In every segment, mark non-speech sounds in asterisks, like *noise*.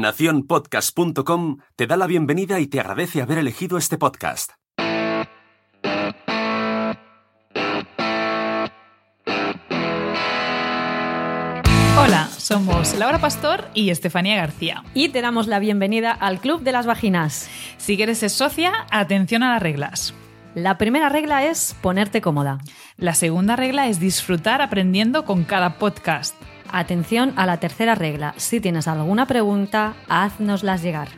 Naciónpodcast.com te da la bienvenida y te agradece haber elegido este podcast. Hola, somos Laura Pastor y Estefanía García. Y te damos la bienvenida al Club de las Vaginas. Si quieres ser socia, atención a las reglas. La primera regla es ponerte cómoda. La segunda regla es disfrutar aprendiendo con cada podcast. Atención a la tercera regla. Si tienes alguna pregunta, haznoslas llegar.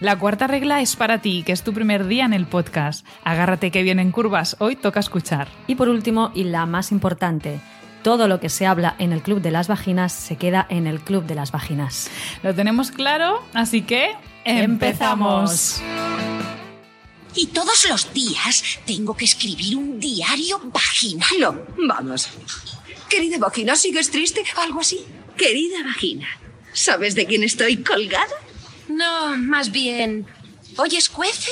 La cuarta regla es para ti, que es tu primer día en el podcast. Agárrate que vienen curvas, hoy toca escuchar. Y por último, y la más importante, todo lo que se habla en el Club de las Vaginas se queda en el Club de las Vaginas. Lo tenemos claro, así que empezamos. Y todos los días tengo que escribir un diario vaginal. No, vamos. Querida vagina, ¿sigues triste? ¿Algo así? Querida vagina, ¿sabes de quién estoy colgada? No, más bien. ¿Hoy escuece?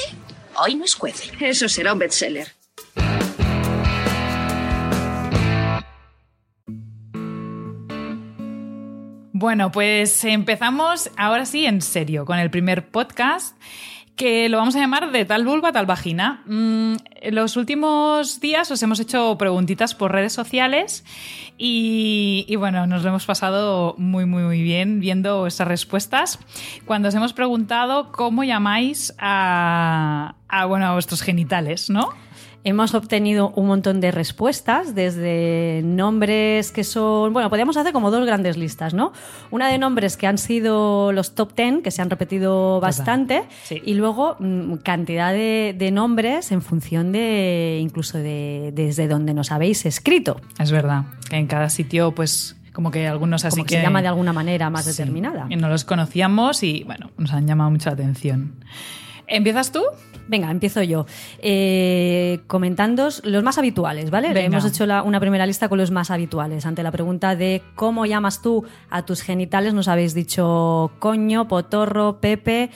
Hoy no escuece. Eso será un bestseller. Bueno, pues empezamos ahora sí en serio con el primer podcast que lo vamos a llamar de tal vulva, tal vagina. Mm, en los últimos días os hemos hecho preguntitas por redes sociales y, bueno, nos lo hemos pasado muy, muy, muy bien viendo esas respuestas. Cuando os hemos preguntado cómo llamáis a, a, bueno, a vuestros genitales, ¿no? Hemos obtenido un montón de respuestas, desde nombres que son. Bueno, podríamos hacer como dos grandes listas, ¿no? Una de nombres que han sido los top ten, que se han repetido bastante, Sí. y luego mm, cantidad de, de nombres en función de. incluso de desde donde nos habéis escrito. Es verdad, que en cada sitio, pues, como que algunos así como que que. se llama de alguna manera más Sí, determinada. y no los conocíamos y, bueno, nos han llamado mucho la atención. ¿Empiezas tú? Venga, empiezo yo. Eh, comentándos los más habituales, ¿vale? Venga. Hemos hecho la- una primera lista con los más habituales. Ante la pregunta de cómo llamas tú a tus genitales, nos habéis dicho coño, potorro, pepe,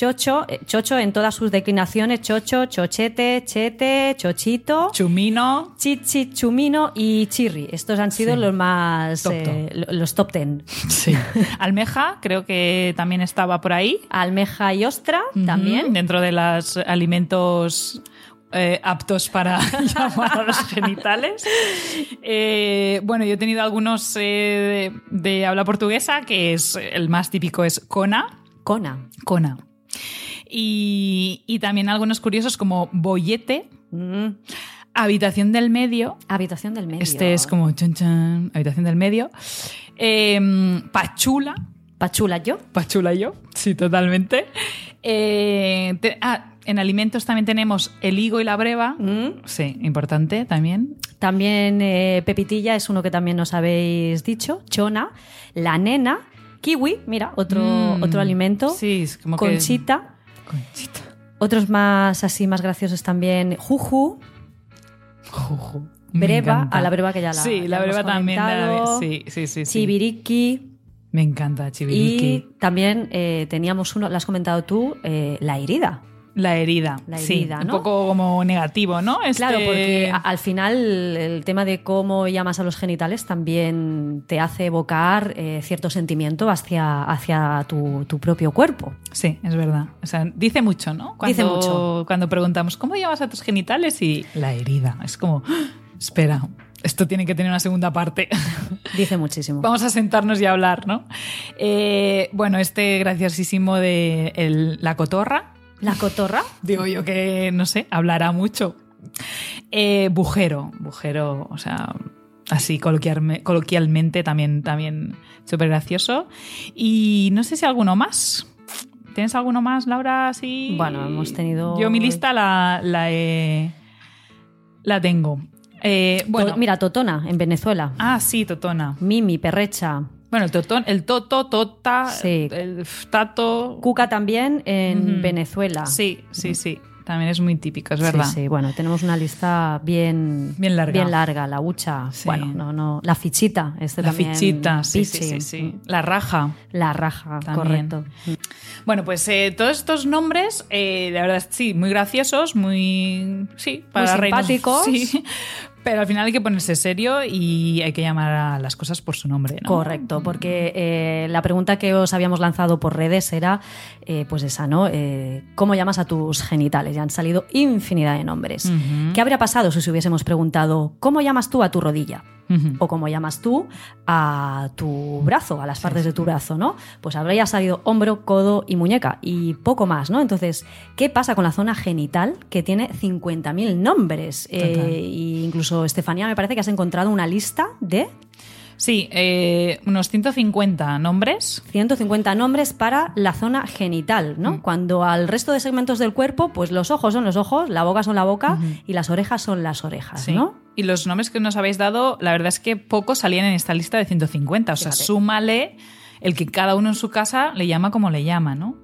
chocho, eh, chocho en todas sus declinaciones, chocho, chochete, chete, chochito. Chumino. Chichi, chumino y chirri. Estos han sido Sí. los más Top, eh, lo- los top ten. Sí. *laughs* Almeja, creo que también estaba por ahí. Almeja y ostra también. Dentro de los alimentos eh, aptos para *laughs* llamar a los genitales. Eh, bueno, yo he tenido algunos eh, de, de habla portuguesa, que es el más típico es cona. Cona. Cona. Y, y también algunos curiosos como bollete, Mm. habitación del medio. Habitación del medio. Este es como chan chan, habitación del medio. Em, pachula. Pachula yo. Pachula yo, sí, totalmente. Eh, te- ah, en alimentos también tenemos el higo y la breva. Mm. Sí, importante también. También eh, pepitilla es uno que también nos habéis dicho. Chona, la nena, kiwi, mira, otro, Mm, otro alimento. Sí, es como que- Conchita. Conchita. Otros más así, más graciosos también. Juju, Juju. Me breva, encanta. a la breva que ya la Sí, la hemos breva también. la- sí, sí, sí, sí. chibiriqui. Me encanta, chibiriqui. Y también eh, teníamos uno, lo has comentado tú, eh, la herida. La herida. La sí, un poco como negativo, ¿no? Este- Claro, porque al final el tema de cómo llamas a los genitales también te hace evocar eh, cierto sentimiento hacia, hacia tu, tu propio cuerpo. Sí, es verdad. O sea, dice mucho, ¿no? Cuando, Dice mucho. Cuando preguntamos, ¿cómo llamas a tus genitales? Y la herida. Es como, ¡ah! espera, esto tiene que tener una segunda parte. *laughs* Dice muchísimo. Vamos a sentarnos y a hablar, ¿no? Eh, bueno, este graciosísimo de el- la cotorra, La cotorra. digo yo que, no sé, hablará mucho. Eh, bujero, bujero, o sea, así coloquialme- coloquialmente también, también súper gracioso. Y no sé si alguno más. ¿Tienes alguno más, Laura? Sí. Bueno, hemos tenido- Yo mi lista la, la, la tengo. Eh, bueno, Mira, Totona, en Venezuela. Ah, sí, Totona. Mimi, Perrecha. Bueno, el totón, el toto, tota, Sí. el tato. Cuca también en. Venezuela. Sí, sí, sí. También es muy típico, es Sí, verdad. Sí, bueno, tenemos una lista bien, Bien larga. Bien larga, la hucha. Sí. Bueno, no, no. La fichita, este La también. fichita, sí, sí, sí, sí. La raja. La raja, También. correcto. Bueno, pues eh, todos estos nombres, eh, la verdad, sí, muy graciosos, muy. Sí, para reírnos- simpáticos. Sí, Pero al final hay que ponerse serio y hay que llamar a las cosas por su nombre, ¿no? Correcto, porque eh, la pregunta que os habíamos lanzado por redes era, eh, pues esa, ¿no? Eh, ¿Cómo llamas a tus genitales? Ya han salido infinidad de nombres. ¿Qué habría pasado si os hubiésemos preguntado, ¿cómo llamas tú a tu rodilla? O cómo llamas tú a tu brazo, a las partes de tu brazo, ¿no? Pues habría salido hombro, codo y muñeca y poco más, ¿no? Entonces, ¿qué pasa con la zona genital que tiene 50.000 nombres? Eh, y incluso, Estefanía, me parece que has encontrado una lista de Sí, eh, unos 150 nombres. 150 nombres para la zona genital, ¿no? Mm. Cuando al resto de segmentos del cuerpo, pues los ojos son los ojos, la boca son la boca y las orejas son las orejas, Sí. ¿no? Y los nombres que nos habéis dado, la verdad es que pocos salían en esta lista de 150. O sea, Fíjate. súmale el que cada uno en su casa le llama como le llama, ¿no?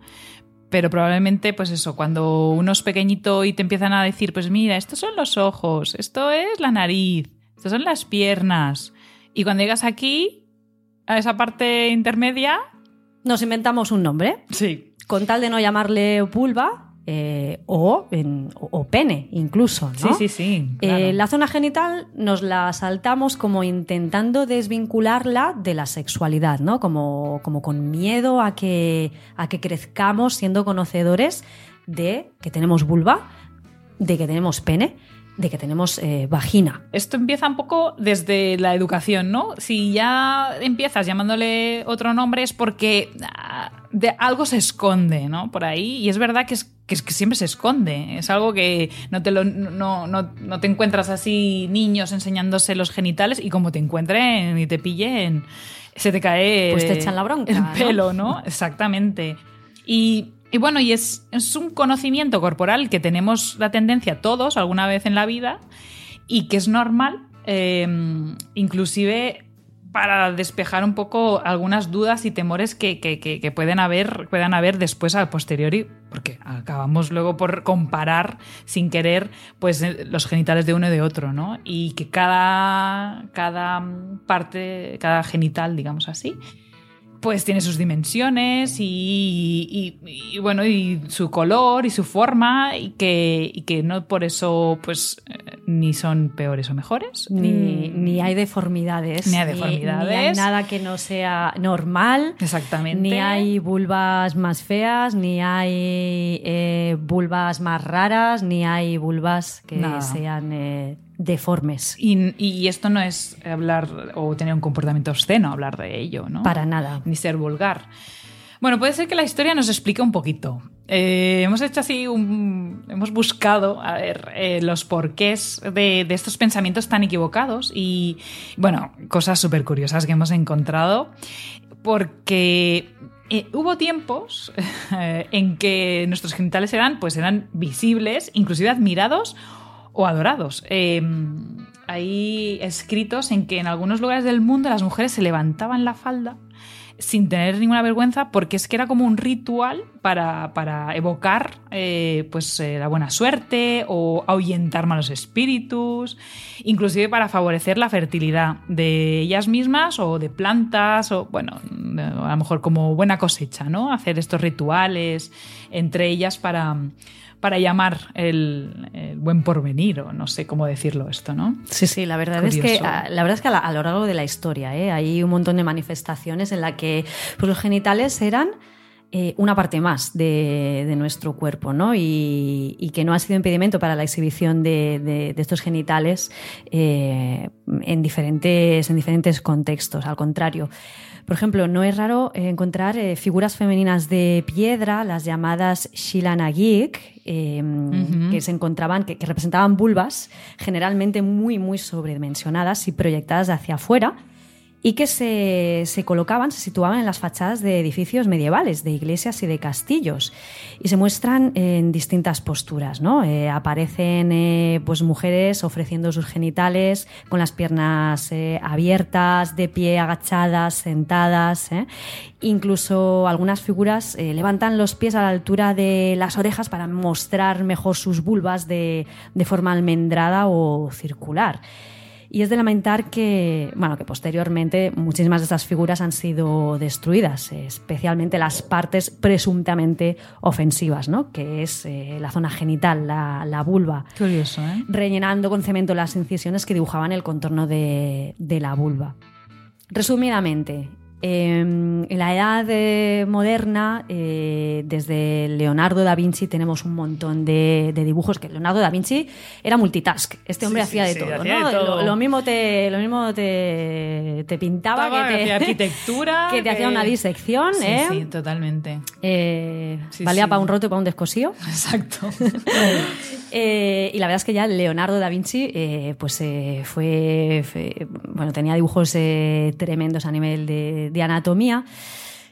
Pero probablemente, pues eso, cuando uno es pequeñito y te empiezan a decir, pues mira, estos son los ojos, esto es la nariz, estas son las piernas. Y cuando llegas aquí, a esa parte intermedia, Nos inventamos un nombre, sí. con tal de no llamarle vulva eh, o, en- o- pene, incluso, ¿no? Sí, sí, sí. Eh, la zona genital nos la saltamos como intentando desvincularla de la sexualidad, ¿no? Como, como con miedo a que, a que crezcamos siendo conocedores de que tenemos vulva, de que tenemos pene, de que tenemos eh, vagina. Esto empieza un poco desde la educación, ¿no? Si ya empiezas llamándole otro nombre es porque ah, de algo se esconde, ¿no? Por ahí. Y es verdad que, es, que, es que siempre se esconde. Es algo que no te, lo, no, no, no te encuentras así niños enseñándose los genitales y como te encuentren y te pillen, se te cae Pues te echan la bronca, el pelo, ¿no? Exactamente. Y, y bueno, y es, es un conocimiento corporal que tenemos la tendencia todos alguna vez en la vida y que es normal, eh, inclusive para despejar un poco algunas dudas y temores que, que- pueden, haber, puedan haber después a posteriori, porque acabamos luego por comparar sin querer pues eh, los genitales de uno y de otro, ¿no? Y que cada, cada parte, cada genital, digamos así, pues tiene sus dimensiones y, y- y, bueno y su color y su forma y que, y que no por eso pues eh, ni son peores o mejores Ni, Mm, ni hay deformidades. Ni hay deformidades. Ni, hay nada que no sea normal. exactamente Ni hay vulvas más feas, ni hay eh, vulvas más raras, ni hay vulvas que Nada. sean eh, deformes. y, y esto no es hablar o tener un comportamiento obsceno hablar de ello no Para nada. ni ser vulgar bueno puede ser que la historia nos explique un poquito Eh, hemos hecho así un, hemos buscado a ver eh, los porqués de, de estos pensamientos tan equivocados y bueno cosas súper curiosas que hemos encontrado porque eh, hubo tiempos *laughs* en que nuestros genitales eran pues eran visibles inclusive admirados o adorados Eh, hay escritos en que en algunos lugares del mundo las mujeres se levantaban la falda sin tener ninguna vergüenza, porque es que era como un ritual para, para evocar eh, pues, eh, la buena suerte o ahuyentar malos espíritus, inclusive para favorecer la fertilidad de ellas mismas o de plantas, o bueno, a lo mejor como buena cosecha, ¿no? Hacer estos rituales entre ellas para, para llamar el, el buen porvenir, o no sé cómo decirlo esto, ¿no? Sí, sí, la verdad es que Curioso. a- la verdad es que a, la- a lo largo de la historia ¿eh? hay un montón de manifestaciones en la que pues, los genitales eran eh, una parte más de, de nuestro cuerpo, ¿no? Y, y que no ha sido impedimento para la exhibición de, de- de estos genitales eh, en, diferentes, en diferentes contextos. Al contrario, por ejemplo, no es raro encontrar eh, figuras femeninas de piedra, las llamadas Shilanagik, eh, que se encontraban, que, que representaban vulvas, generalmente muy, muy sobredimensionadas y proyectadas hacia afuera, y que se, se colocaban, se situaban en las fachadas de edificios medievales, de iglesias y de castillos, y se muestran en distintas posturas, ¿no? Eh, aparecen eh, pues mujeres ofreciendo sus genitales con las piernas eh, abiertas, de pie, agachadas, sentadas. Incluso algunas figuras levantan los pies a la altura de las orejas para mostrar mejor sus vulvas de, de forma almendrada o circular. Y es de lamentar que, bueno, que posteriormente muchísimas de estas figuras han sido destruidas, especialmente las partes presuntamente ofensivas, ¿no? que es eh, la zona genital, la, vulva. Curioso, ¿eh? Rellenando con cemento las incisiones que dibujaban el contorno de, de la vulva. Resumidamente, Em, en la edad eh, moderna, eh, desde Leonardo da Vinci tenemos un montón de, dibujos que Leonardo da Vinci era multitask. Este hombre hacía, de, todo, Lo, mismo te, lo mismo te, te pintaba, que te hacía *laughs* arquitectura, que te hacía una disección. Sí, ¿eh? sí, totalmente. valía para un roto y para un descosío. *laughs* Exacto. *laughs* y la verdad es que ya Leonardo da Vinci, pues fue, bueno, tenía dibujos tremendos a nivel de de, anatomía.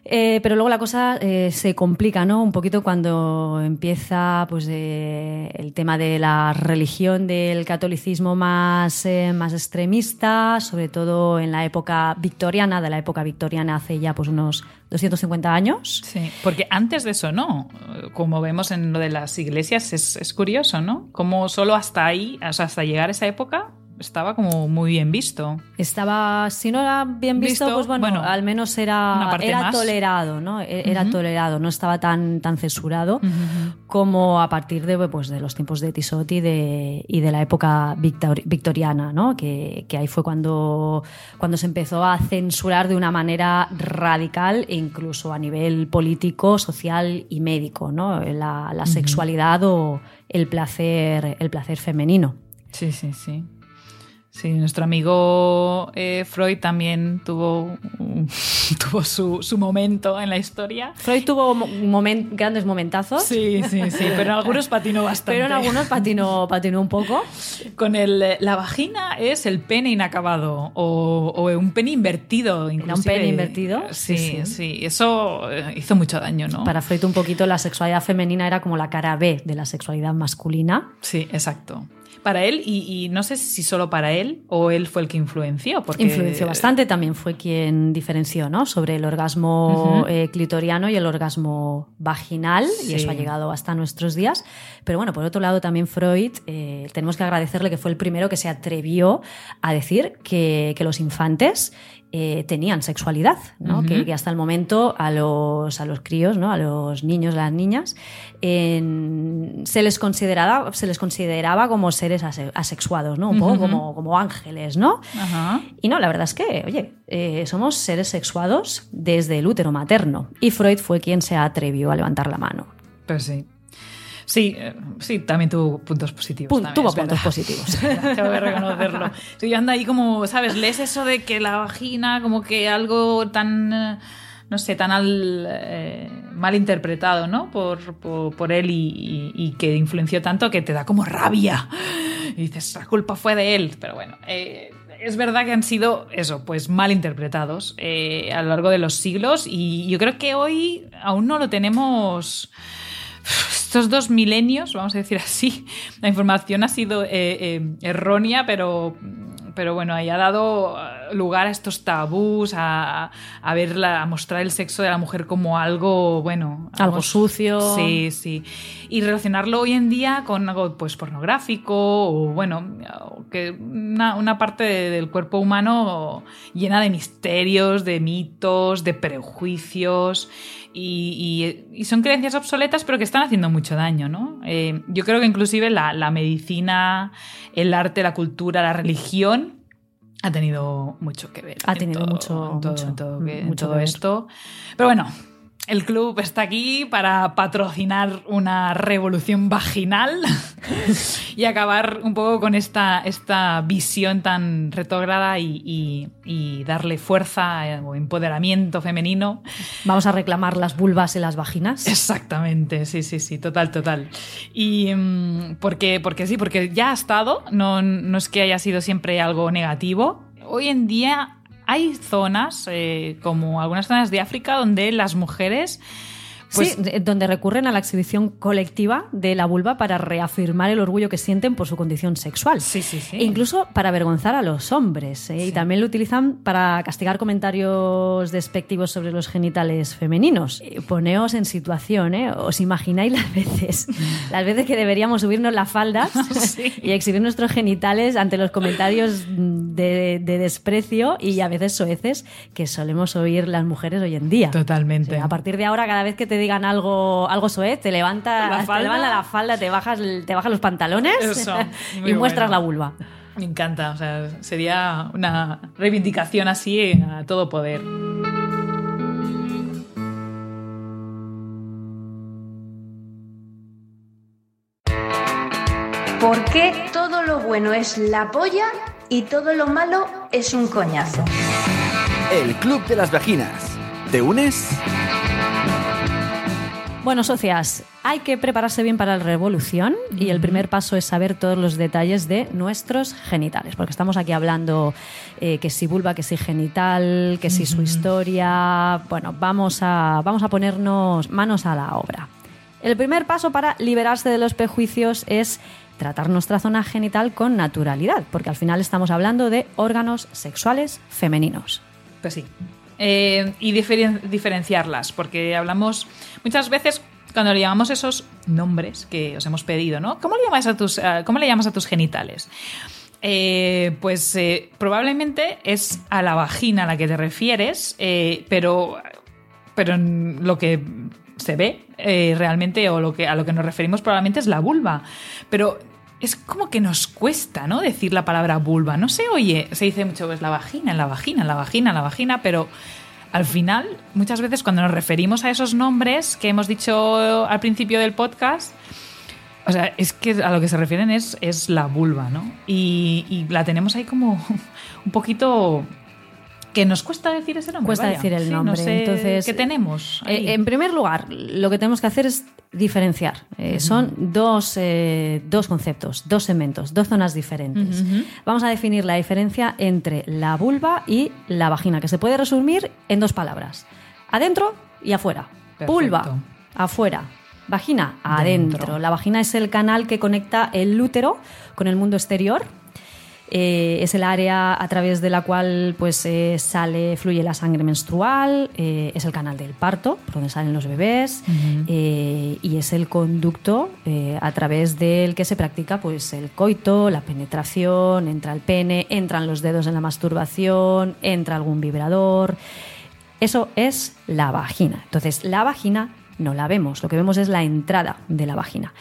Eh, pero luego la cosa eh, se complica, ¿no? Un poquito cuando empieza pues, el tema de la religión del catolicismo más, eh, más extremista, sobre todo en la época victoriana, de la época victoriana hace ya pues, unos 250 años. Sí, porque antes de eso no. Como vemos en lo de las iglesias, es, es curioso, ¿no? Como solo hasta ahí, o sea, hasta llegar a esa época, estaba como muy bien visto. Estaba, si no era bien visto, pues bueno, al menos era, era tolerado, ¿no? E-, era tolerado, no estaba tan, tan censurado como a partir de, pues, de los tiempos de Tissot y de, y de la época victoriana, ¿no? Que, ahí fue cuando, cuando se empezó a censurar de una manera radical e incluso a nivel político, social y médico, ¿no? La, la sexualidad o el placer, el placer femenino. Sí, sí, sí. Sí, nuestro amigo eh, Freud también tuvo, *laughs* tuvo su, momento en la historia. Freud tuvo grandes momentazos. Sí, sí, sí, pero en *laughs* algunos patinó bastante. Pero en algunos patinó, patinó un poco. Con el, la vagina es el pene inacabado o, un pene invertido. Inclusive. Era un pene invertido. Sí, sí, sí, Eso eh, hizo mucho daño, ¿no? Para Freud un poquito la sexualidad femenina era como la cara B de la sexualidad masculina. Sí, exacto para él y, no sé si solo para él o él fue el que influenció. Porque... Influenció bastante, también fue quien diferenció ¿no? sobre el orgasmo eh, clitoriano y el orgasmo vaginal y eso ha llegado hasta nuestros días. Pero bueno, por otro lado también Freud, eh, tenemos que agradecerle que fue el primero que se atrevió a decir que, que los infantes eh, tenían sexualidad, ¿no? que, hasta el momento a los, a los críos, ¿no? a los niños, a las niñas, se, les consideraba, se les consideraba como seres asexuados, ¿no? un poco como, como ángeles. ¿no? Y no, la verdad es que, oye, eh, somos seres sexuados desde el útero materno. Y Freud fue quien se atrevió a levantar la mano. Pues sí. Sí, eh, sí, también tuvo puntos positivos. tuvo puntos positivos. *laughs* Tengo que reconocerlo. Sí, yo ando ahí como, ¿sabes? Lees eso de que la vagina, como que algo tan eh, no sé, tan al, eh, mal interpretado, ¿no? Por, por, él y, que influenció tanto que te da como rabia. Y dices, la culpa fue de él. Pero bueno, es verdad que han sido, eso, pues mal interpretados a lo largo de los siglos y yo creo que hoy aún no lo tenemos estos dos milenios, vamos a decir así, *laughs* la información ha sido eh, eh, errónea, pero, pero bueno, ahí ha dado eh, lugar a estos tabús, a, a, verla, a mostrar el sexo de la mujer como algo, bueno... Algo, sucio. Sí, sí. Y relacionarlo hoy en día con algo pues pornográfico o, bueno, que una, una parte del cuerpo humano llena de misterios, de mitos, de prejuicios y, son creencias obsoletas, pero que están haciendo mucho daño, ¿no? Eh, yo creo que inclusive la, medicina, el arte, la cultura, la religión ha tenido mucho que ver. Ha tenido mucho, todo, esto. Pero bueno, el club está aquí para patrocinar una revolución vaginal *laughs* y acabar un poco con esta, esta visión tan retrógrada y, darle fuerza eh, o empoderamiento femenino. Vamos a reclamar las vulvas y las vaginas. Exactamente, sí, sí, sí, total, total. Y mm, porque, porque sí, porque ya ha estado, no, no es que haya sido siempre algo negativo. Hoy en día hay zonas, eh, como algunas zonas de África, donde las mujeres Pues- sí, donde recurren a la exhibición colectiva de la vulva para reafirmar el orgullo que sienten por su condición sexual. Sí, sí, sí. E incluso para avergonzar a los hombres. ¿eh? Y también lo utilizan para castigar comentarios despectivos sobre los genitales femeninos. Eh, Poneos en situación, ¿eh? ¿Os imagináis las veces? *laughs* Las veces que deberíamos subirnos las faldas *laughs* y exhibir nuestros genitales ante los comentarios de, de desprecio y a veces soeces que solemos oír las mujeres hoy en día. Totalmente. A partir de ahora, cada vez que te digan algo, algo soez, te levanta, La te falda. levanta la falda, te bajas, te bajas los pantalones Eso, *laughs* y muestras bueno. la vulva. Me encanta, o sea, sería una reivindicación así a todo poder. ¿Por qué todo lo bueno es la polla y todo lo malo es un coñazo? El Club de las Vaginas. ¿Te unes? Bueno, socias, hay que prepararse bien para la revolución y el primer paso es saber todos los detalles de nuestros genitales, porque estamos aquí hablando eh, que si vulva, que si genital, que si su historia. Bueno, vamos a, vamos a ponernos manos a la obra. El primer paso para liberarse de los prejuicios es tratar nuestra zona genital con naturalidad, porque al final estamos hablando de órganos sexuales femeninos. Pues sí. Eh, y diferen- diferenciarlas, porque hablamos muchas veces cuando le llamamos esos nombres que os hemos pedido, ¿no? ¿Cómo le llamas a tus, cómo le llamas a tus genitales? Eh, pues eh, probablemente es a la vagina a la que te refieres, eh, pero, pero lo que se ve realmente o lo que, a lo que nos referimos probablemente es la vulva. Pero es como que nos cuesta, ¿no? Decir la palabra vulva. No se oye, se dice mucho, pues la vagina, la vagina, la vagina, la vagina, pero al final, muchas veces cuando nos referimos a esos nombres que hemos dicho al principio del podcast, o sea, es que a lo que se refieren es, es la vulva, ¿no? Y la tenemos ahí como *laughs* un poquito que nos cuesta decir ese nombre. Cuesta vaya. decir el Sí, nombre. no sé Entonces, ¿qué tenemos? Eh, en primer lugar, lo que tenemos que hacer es diferenciar. Eh, Son dos, eh, dos conceptos, dos segmentos, dos zonas diferentes. Vamos a definir la diferencia entre la vulva y la vagina, que se puede resumir en dos palabras. Adentro y afuera. Perfecto. Vulva, afuera. Vagina, adentro. Dentro. La vagina es el canal que conecta el útero con el mundo exterior. Eh, es el área a través de la cual pues eh, sale, fluye la sangre menstrual, eh, es el canal del parto, por donde salen los bebés, y es el conducto a través del que se practica pues el coito, la penetración, entra el pene, entran los dedos en la masturbación, entra algún vibrador. Eso es la vagina. Entonces, la vagina no la vemos, lo que vemos es la entrada de la vagina.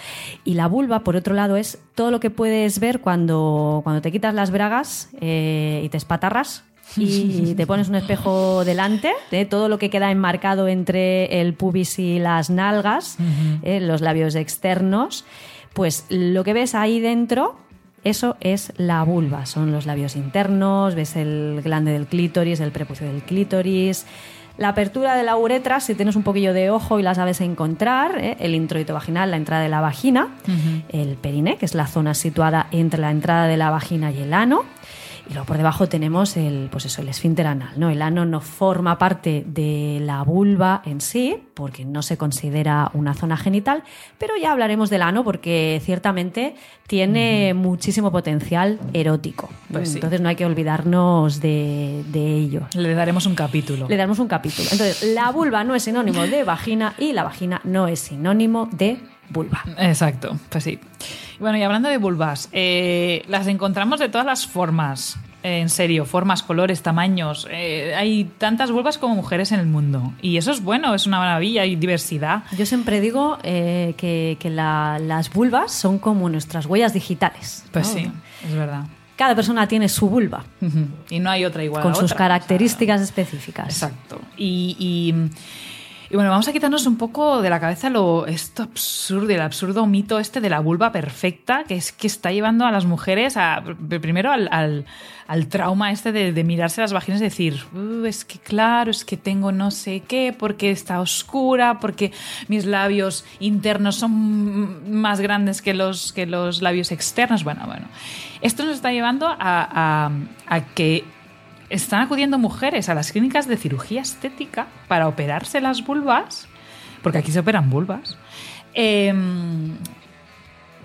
Y la vulva, por otro lado, es todo lo que puedes ver cuando, cuando te quitas las bragas eh, y te espatarras. Y te pones un espejo delante de todo lo que queda enmarcado entre el pubis y las nalgas, eh, los labios externos. Pues lo que ves ahí dentro eso es la vulva, son los labios internos, ves el glande del clítoris, el prepucio del clítoris, la apertura de la uretra, si tienes un poquillo de ojo y la sabes encontrar, ¿eh? el introito vaginal, la entrada de la vagina, el periné, que es la zona situada entre la entrada de la vagina y el ano. Y luego por debajo tenemos el, pues eso, el esfínter anal. ¿no? El ano no forma parte de la vulva en sí, porque no se considera una zona genital, pero ya hablaremos del ano porque ciertamente tiene muchísimo potencial erótico. Pues sí. Entonces no hay que olvidarnos de, de ello. Le daremos un capítulo. Le damos un capítulo. Entonces, la vulva no es sinónimo de vagina y la vagina no es sinónimo de vulva. Exacto, pues sí. Bueno, y hablando de vulvas, eh, las encontramos de todas las formas. eh, En serio, formas, colores, tamaños. eh, hay tantas vulvas como mujeres en el mundo. Y eso es bueno, es una maravilla, hay diversidad. Yo siempre digo que, que la- las vulvas son como nuestras huellas digitales. Pues sí, es verdad. Cada persona tiene su vulva. Y no hay otra igual. con a sus otra. características específicas. Exacto. Y, y- y bueno, vamos a quitarnos un poco de la cabeza lo esto absurdo, el absurdo mito este de la vulva perfecta, que es que está llevando a las mujeres primero al, al- trauma este de, mirarse las vaginas y decir, "Uh, es que claro, es que tengo no sé qué, porque está oscura, porque mis labios internos son más grandes que los, que los labios externos. Bueno, bueno. Esto nos está llevando a- a que están acudiendo mujeres a las clínicas de cirugía estética para operarse las vulvas porque aquí se operan vulvas. Eh,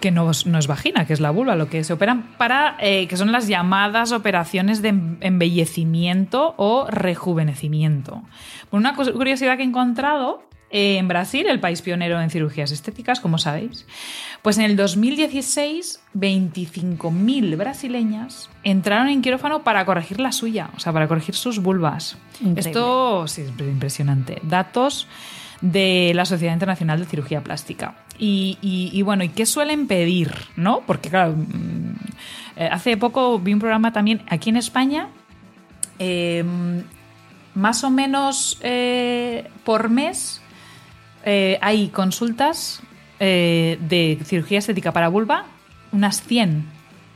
que no, es- vagina, que es la vulva, lo que se operan para, eh, que son las llamadas operaciones de em- embellecimiento o rejuvenecimiento. Por una curiosidad que he encontrado, eh, en Brasil, el país pionero en cirugías estéticas, como sabéis, pues en el 2016 25.000 brasileñas entraron en quirófano para corregir la suya, o sea, para corregir sus vulvas. Increíble. Esto sí, es impresionante. Datos de la Sociedad Internacional de Cirugía Plástica. Y, y- y bueno, ¿y qué suelen pedir? ¿No? Porque, claro, mm, eh, hace poco vi un programa también aquí en España. eh, más o menos eh, por mes eh, hay consultas eh, de cirugía estética para vulva, unas 100.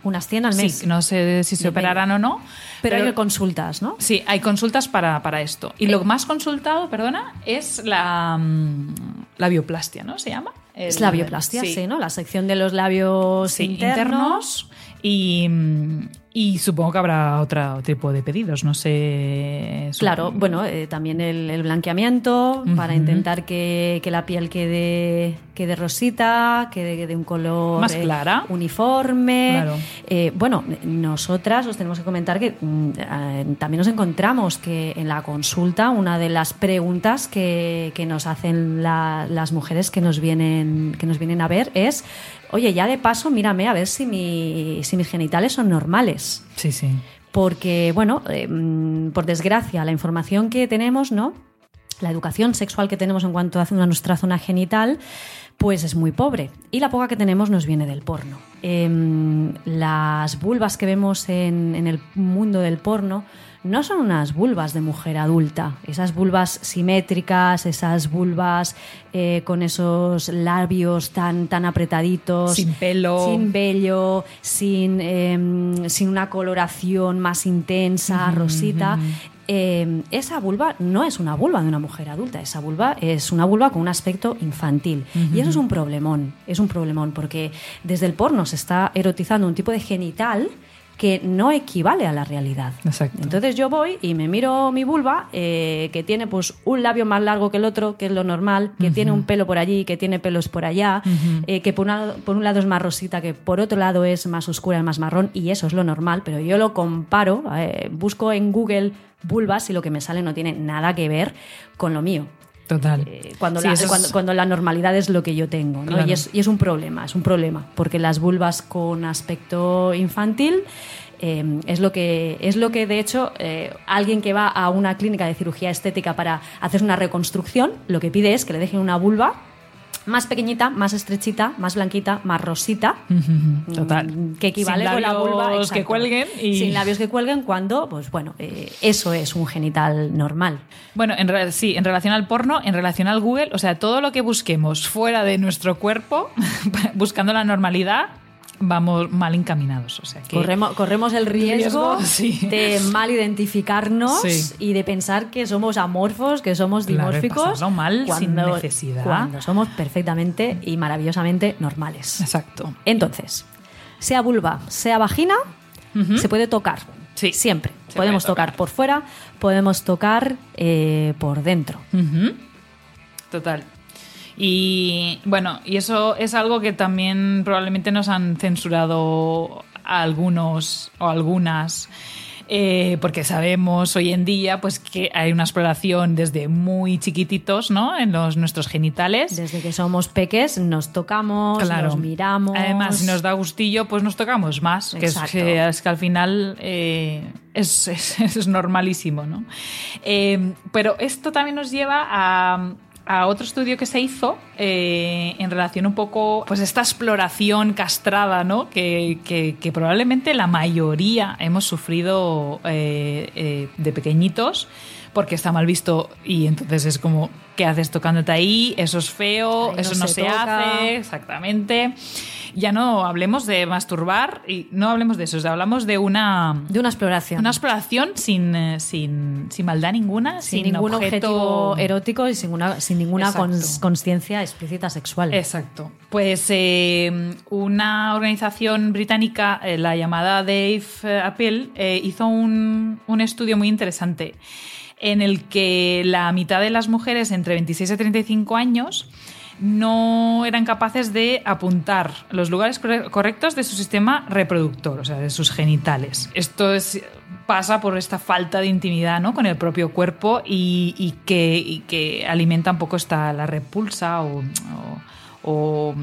Unas 100 al mes. Sí, no sé si se Depende. operarán o no. pero, hay consultas, ¿no? Sí, hay consultas para, para esto. Y lo más consultado, perdona, es la, mm, la bioplastia, ¿no? ¿Se llama? Es la bioplastia, sí. ¿no? La sección de los labios Sí, internos. internos. Y, mm, y supongo que habrá otro tipo de pedidos, no sé. Claro, bueno, eh, también el, el blanqueamiento para intentar que, que la piel quede, quede rosita, quede de un color Más eh, clara. uniforme. Claro. Eh, bueno, nosotras os tenemos que comentar que mm, eh, también nos encontramos que en la consulta una de las preguntas que, que nos hacen la- las mujeres que nos vienen que nos vienen a ver es oye ya de paso mírame a ver si, mi- si mis genitales son normales Sí, sí. porque, bueno, eh, mm, por desgracia, la información que tenemos, ¿no? La educación sexual que tenemos en cuanto a nuestra zona genital, pues es muy pobre. Y la poca que tenemos nos viene del porno. Em, las vulvas que vemos en, en el mundo del porno no son unas vulvas de mujer adulta. Esas vulvas simétricas, esas vulvas eh, con esos labios tan, tan apretaditos. Sin pelo. Sin vello, sin, em, sin una coloración más intensa, rosita. Em, esa vulva no es una vulva de una mujer adulta, esa vulva es una vulva con un aspecto infantil. Y eso es un problemón, es un problemón, porque desde el porno se está erotizando un tipo de genital que no equivale a la realidad. Exacto. Entonces yo voy y me miro mi vulva, eh, que tiene pues un labio más largo que el otro, que es lo normal, que tiene un pelo por allí, que tiene pelos por allá, eh, que por, una- por un lado es más rosita, que por otro lado es más oscura, más marrón, y eso es lo normal, pero yo lo comparo, eh, busco en Google vulvas y lo que me sale no tiene nada que ver con lo mío. Total. Eh, cuando, Sí, la, es- cuando, cuando la normalidad es lo que yo tengo. ¿no? Claro. Y, es, y es un problema, es un problema, porque las vulvas con aspecto infantil eh, es, lo que, es lo que, de hecho, eh, alguien que va a una clínica de cirugía estética para hacer una reconstrucción, lo que pide es que le dejen una vulva más pequeñita, más estrechita, más blanquita, más rosita. Total. Mm, que equivale Sin con la vulva labios que cuelguen y- sin labios que cuelguen cuando pues bueno eh, eso es un genital normal Bueno, en sí, en relación al porno, en relación al Google, o sea, todo lo que busquemos fuera de nuestro cuerpo, *laughs* buscando la normalidad, vamos mal encaminados. O sea, que corremos, corremos el riesgo, Riesgo, sí. de mal identificarnos Sí. y de pensar que somos amorfos que somos Claro, dimórficos pasarlo mal sin necesidad. cuando somos perfectamente y maravillosamente normales Exacto. entonces sea vulva sea vagina se puede tocar Sí. siempre Se podemos tocar. tocar por fuera podemos tocar eh, por dentro. Total. Y bueno, y eso es algo que también probablemente nos han censurado a algunos o algunas. eh, porque sabemos hoy en día pues que hay una exploración desde muy chiquititos ¿no? en los, nuestros genitales. Desde que somos peques nos tocamos, Claro. nos miramos. Además, si nos da gustillo, pues nos tocamos más. Que es, que, es que al final eh, es, *laughs* es- es normalísimo, ¿no? Eh, pero esto también nos lleva a, a otro estudio que se hizo eh, en relación un poco, pues esta exploración castrada, ¿no? Que, que- probablemente la mayoría hemos sufrido eh, eh, de pequeñitos porque está mal visto y entonces es como, ¿qué haces tocándote ahí? Eso es feo, Ahí eso no se hace, exactamente. Ya no hablemos de masturbar y no hablemos de eso, o sea, hablamos de una, De una exploración. una exploración sin, eh, sin, sin maldad ninguna, sin, sin, ningún objeto objetivo erótico y sin, una, sin ninguna conciencia explícita sexual. Exacto. Pues eh, una organización británica, eh, la llamada Dave Appeal, eh, hizo un, un estudio muy interesante. En el que la mitad de las mujeres entre 26 y 35 años no eran capaces de apuntar los lugares corre- correctos de su sistema reproductor, o sea, de sus genitales. Esto es- pasa por esta falta de intimidad ¿no? con el propio cuerpo y, que, alimenta un poco esta, la repulsa o,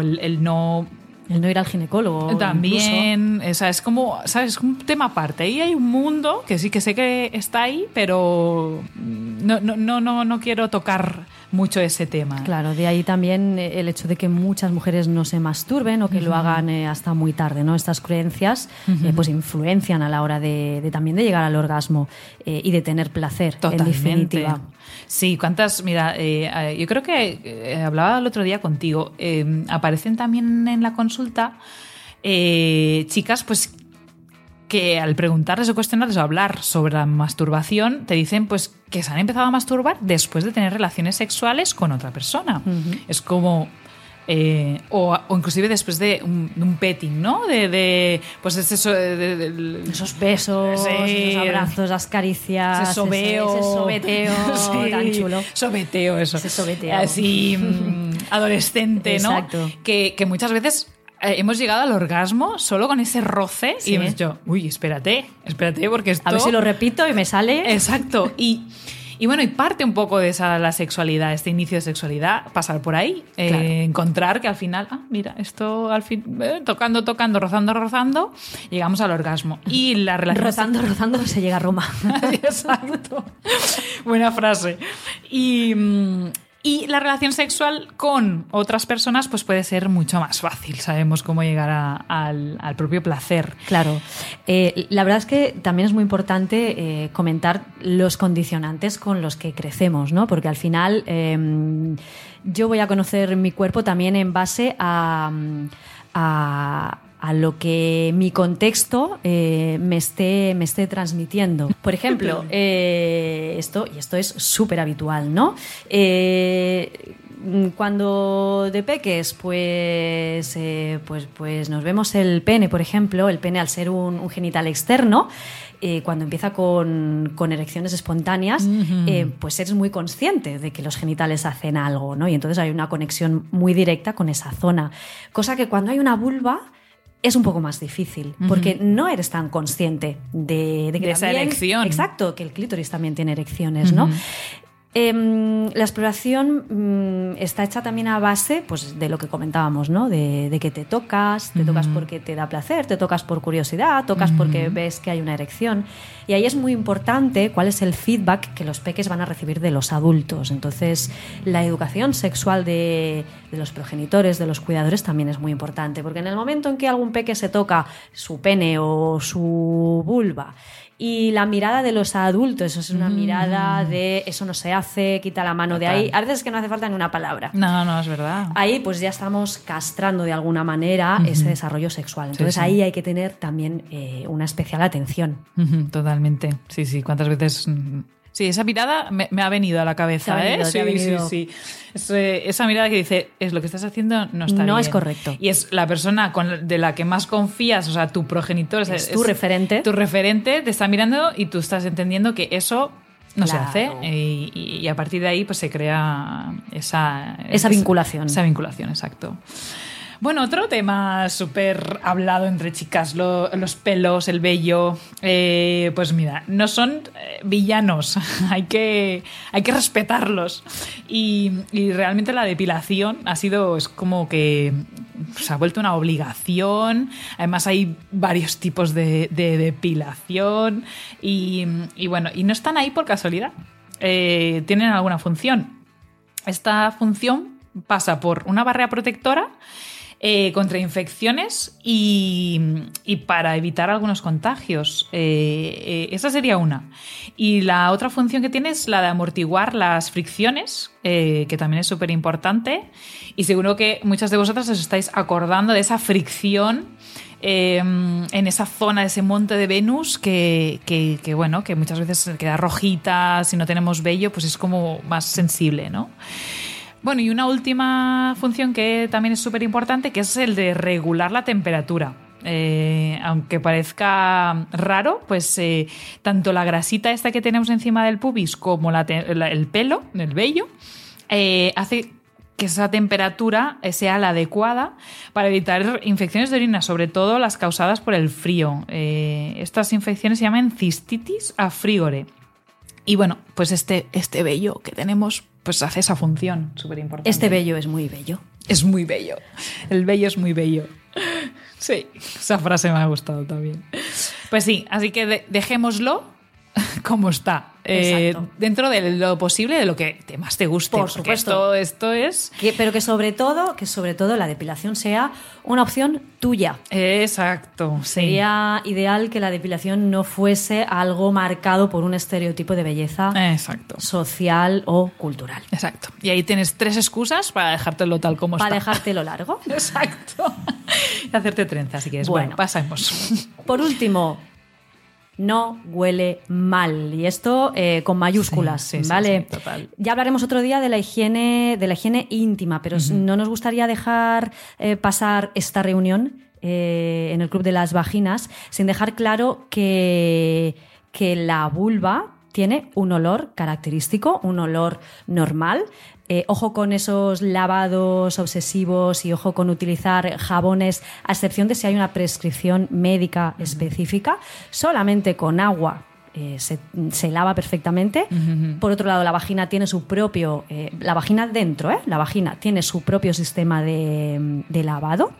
el no El no ir al ginecólogo. también, o sea, es como, ¿sabes? Es un tema aparte. Ahí hay un mundo que sí que sé que está ahí, pero no, no, no, no, no quiero tocar mucho ese tema. Claro, de ahí también el hecho de que muchas mujeres no se masturben o que lo hagan eh, hasta muy tarde, ¿no? Estas creencias eh, pues influencian a la hora de, de también de llegar al orgasmo eh, y de tener placer, en Totalmente. definitiva. Sí, cuántas, mira, eh, yo creo que eh, hablaba el otro día contigo, eh, aparecen también en la consulta eh, chicas, pues que al preguntarles o cuestionarles o hablar sobre la masturbación, te dicen pues que se han empezado a masturbar después de tener relaciones sexuales con otra persona. Es como... eh, o, o inclusive después de un, de un petting, ¿no? De, de- pues es eso, de- Esos besos, Sí. esos abrazos, las caricias, ese sobeo. ese, ese sobeteo *laughs* Sí, tan chulo. Sobeteo, eso. Ese sobeteo. Así, mm, adolescente, ¿no? Exacto. Que, que muchas veces eh, hemos llegado al orgasmo solo con ese roce Sí. y hemos dicho, uy, espérate, espérate, porque esto... A ver si lo repito y me sale. Exacto. Y, y bueno, y parte un poco de esa la sexualidad, este inicio de sexualidad, pasar por ahí, eh, encontrar que al final, ah, mira, esto al fin, eh, tocando, tocando, rozando, rozando, llegamos al orgasmo. Y la relación Rozando, rozando se llega a Roma. *laughs* Exacto. Buena frase. Y, mm, y la relación sexual con otras personas pues puede ser mucho más fácil. Sabemos cómo llegar a- al, al propio placer. Claro. Eh, la verdad es que también es muy importante eh, comentar los condicionantes con los que crecemos, ¿no? Porque al final eh, yo voy a conocer mi cuerpo también en base a- a lo que mi contexto eh, me, esté, me esté transmitiendo. Por ejemplo, *laughs* eh, esto, y esto es súper habitual, ¿no? Eh, cuando de peques, pues, eh, pues, pues nos vemos el pene, por ejemplo, el pene al ser un, un genital externo, eh, cuando empieza con, con erecciones espontáneas, eh, pues eres muy consciente de que los genitales hacen algo, ¿no? Y entonces hay una conexión muy directa con esa zona. Cosa que cuando hay una vulva es un poco más difícil, porque no eres tan consciente de, de que De esa erección. Exacto, que el clítoris también tiene erecciones, ¿no? Em, la exploración mm, está hecha también a base pues, de lo que comentábamos, ¿no? De, de que te tocas, te tocas porque te da placer, te tocas por curiosidad, tocas porque ves que hay una erección. Y ahí es muy importante cuál es el feedback que los peques van a recibir de los adultos. Entonces, la educación sexual de, de los progenitores, de los cuidadores, también es muy importante, porque en el momento en que algún peque se toca su pene o su vulva, y la mirada de los adultos, eso es una mirada de eso no se hace, quita la mano de ahí. A veces es que no hace falta ni una palabra. No, no, es verdad. Ahí pues ya estamos castrando de alguna manera ese desarrollo sexual. Entonces sí. ahí hay que tener también eh, una especial atención. Totalmente. Sí, sí. ¿Cuántas veces? Sí, esa mirada me, me ha venido a la cabeza, venido, ¿eh? sí, sí, sí. Es, eh, esa mirada que dice, es lo que estás haciendo no está No bien. es correcto. Y es la persona con de la que más confías, o sea, tu progenitor. Es tu referente. Tu referente te está mirando y tú estás entendiendo que eso no Claro. se hace. Y, y- y a partir de ahí pues se crea esa... Esa vinculación. Esa vinculación, exacto. Bueno, otro tema súper hablado entre chicas, lo- los pelos, el vello. eh, pues mira, no son eh, villanos, *laughs* hay que, hay que respetarlos. Y, realmente la depilación ha sido, es como que se ha vuelto una obligación. Además hay varios tipos de, de depilación. Y, y bueno, y no están ahí por casualidad. Eh, tienen alguna función. Esta función pasa por una barrera protectora eh, contra infecciones y, para evitar algunos contagios. Eh, eh, esa sería una. Y la otra función que tiene es la de amortiguar las fricciones, que también es súper importante. Y seguro que muchas de vosotras os estáis acordando de esa fricción eh, en esa zona, ese monte de Venus, que, que- que, bueno, que muchas veces queda rojita, si no tenemos vello, pues es como más sensible, ¿no? Bueno, y una última función que también es súper importante, que es el de regular la temperatura. Eh, aunque parezca raro, pues eh, tanto la grasita esta que tenemos encima del pubis como el pelo, el vello, eh, hace que esa temperatura sea la adecuada para evitar infecciones de orina, sobre todo las causadas por el frío. Estas infecciones se llaman cistitis a frigore. Y bueno, pues este, este vello que tenemos pues hace esa función súper importante. Este vello es muy bello. Es muy bello. El bello es muy bello. Sí, esa frase me ha gustado también. Pues sí, así que de- dejémoslo *laughs* como está. Eh, dentro de lo posible, de lo que te más te guste. Por supuesto. Esto, esto es. Que- pero que sobre todo, que sobre todo la depilación sea una opción tuya. Exacto. sí. Sería ideal que la depilación no fuese algo marcado por un estereotipo de belleza Exacto. social o cultural. Exacto. Y ahí tienes tres excusas para dejártelo tal como Para está. dejártelo largo. *laughs* Exacto. y hacerte trenza, si quieres. Bueno, Bueno. pasemos. Por último, no huele mal. Y esto eh, con mayúsculas, Sí, sí, sí, ¿vale? sí, total. Ya hablaremos otro día de la higiene, de la higiene íntima, pero no nos gustaría dejar eh, pasar esta reunión eh, en el Club de las Vaginas sin dejar claro que, que la vulva tiene un olor característico, un olor normal. Eh, ojo con esos lavados obsesivos y ojo con utilizar jabones, a excepción de si hay una prescripción médica específica, solamente con agua. Eh, se, se lava perfectamente. Por otro lado, la vagina tiene su propio. eh, la vagina dentro, ¿eh? La vagina tiene su propio sistema de, de lavado.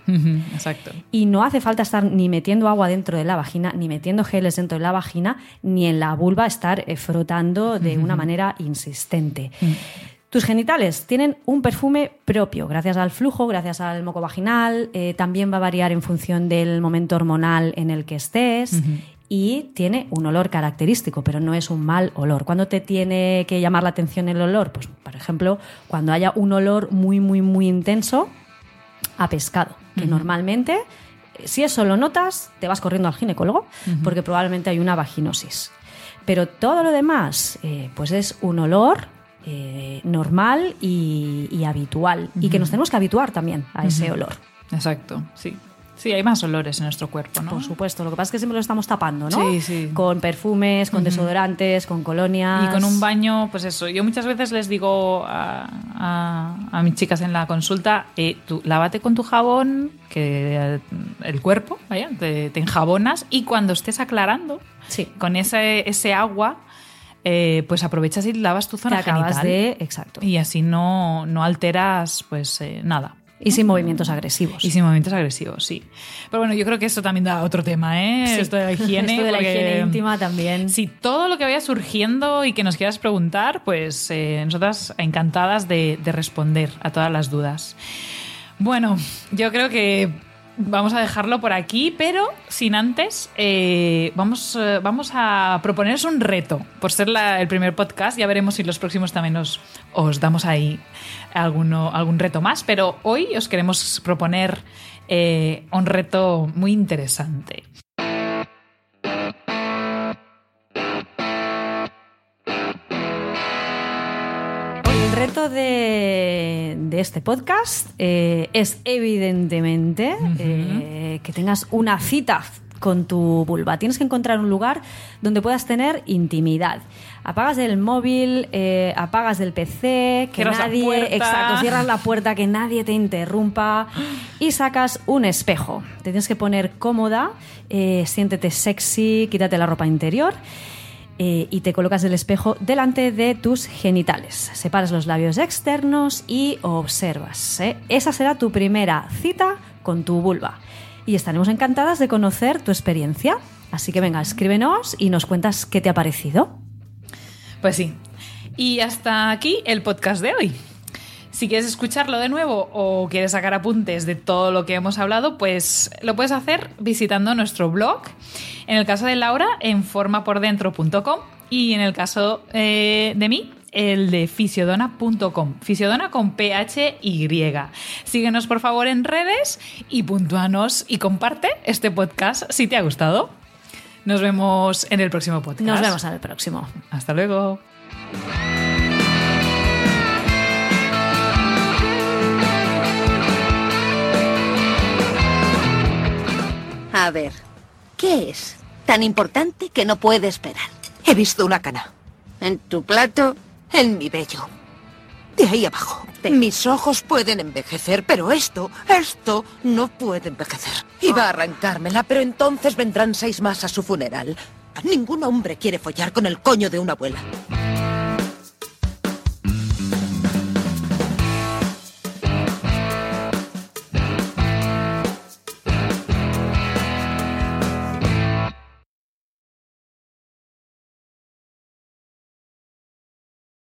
Exacto. Y no hace falta estar ni metiendo agua dentro de la vagina, ni metiendo geles dentro de la vagina, ni en la vulva estar eh, frotando de una manera insistente. Tus genitales tienen un perfume propio, gracias al flujo, gracias al moco vaginal, eh, también va a variar en función del momento hormonal en el que estés. Y tiene un olor característico, pero no es un mal olor. ¿Cuándo te tiene que llamar la atención el olor? Pues, por ejemplo, cuando haya un olor muy, muy, muy intenso, a pescado, que normalmente, si eso lo notas, te vas corriendo al ginecólogo porque probablemente hay una vaginosis. Pero todo lo demás, eh, pues es un olor eh, normal y, y habitual y que nos tenemos que habituar también a ese olor. Exacto, sí. Sí, hay más olores en nuestro cuerpo, ¿no? Por supuesto, lo que pasa es que siempre lo estamos tapando, ¿no? Sí, sí. Con perfumes, con desodorantes, con colonias. Y con un baño, pues eso. Yo muchas veces les digo a, a- a mis chicas en la consulta, eh, tú lávate con tu jabón, que eh, el cuerpo, vaya, te, te enjabonas y cuando estés aclarando, Sí. con ese, ese agua, eh, pues aprovechas y lavas tu Te zona acabas genital. de. Exacto. Y así no, no alteras, pues eh, nada. Y sin movimientos agresivos. Y sin movimientos agresivos, sí. Pero bueno, yo creo que esto también da otro tema, ¿eh? Sí. Esto de la higiene. *laughs* Esto de la higiene íntima también. Sí, todo lo que vaya surgiendo y que nos quieras preguntar, pues eh, nosotras encantadas de, de responder a todas las dudas. Bueno, yo creo que vamos a dejarlo por aquí, pero sin antes, eh, vamos, eh, vamos a proponeros un reto. Por ser la- el primer podcast, ya veremos si los próximos también os, os damos ahí alguno, algún reto más, pero hoy os queremos proponer eh, un reto muy interesante. El reto de, de este podcast eh, es evidentemente eh, que tengas una cita con tu vulva. Tienes que encontrar un lugar donde puedas tener intimidad. Apagas el móvil, eh, apagas del PC, que Cierras nadie, exacto, cierras la puerta, que nadie te interrumpa y sacas un espejo. Te tienes que poner cómoda, eh, siéntete sexy, quítate la ropa interior eh, y te colocas el espejo delante de tus genitales. Separas los labios externos y observas. ¿eh? Esa será tu primera cita con tu vulva. Y estaremos encantadas de conocer tu experiencia. Así que venga, escríbenos y nos cuentas qué te ha parecido. Pues sí. Y hasta aquí el podcast de hoy. Si quieres escucharlo de nuevo o quieres sacar apuntes de todo lo que hemos hablado, pues lo puedes hacer visitando nuestro blog. En el caso de Laura, en formapordentro.com y en el caso eh, de mí, el de fisiodona.com. Fisiodona con PHY. Síguenos por favor en redes y puntúanos y comparte este podcast si te ha gustado. Nos vemos en el próximo podcast. Nos vemos en el próximo. Hasta luego. A ver, ¿qué es tan importante que no puede esperar? He visto una cana. ¿En tu plato? En mi vello. De ahí abajo. Mis ojos pueden envejecer, pero esto, esto no puede envejecer. Iba a arrancármela, pero entonces vendrán seis más a su funeral. Ningún hombre quiere follar con el coño de una abuela.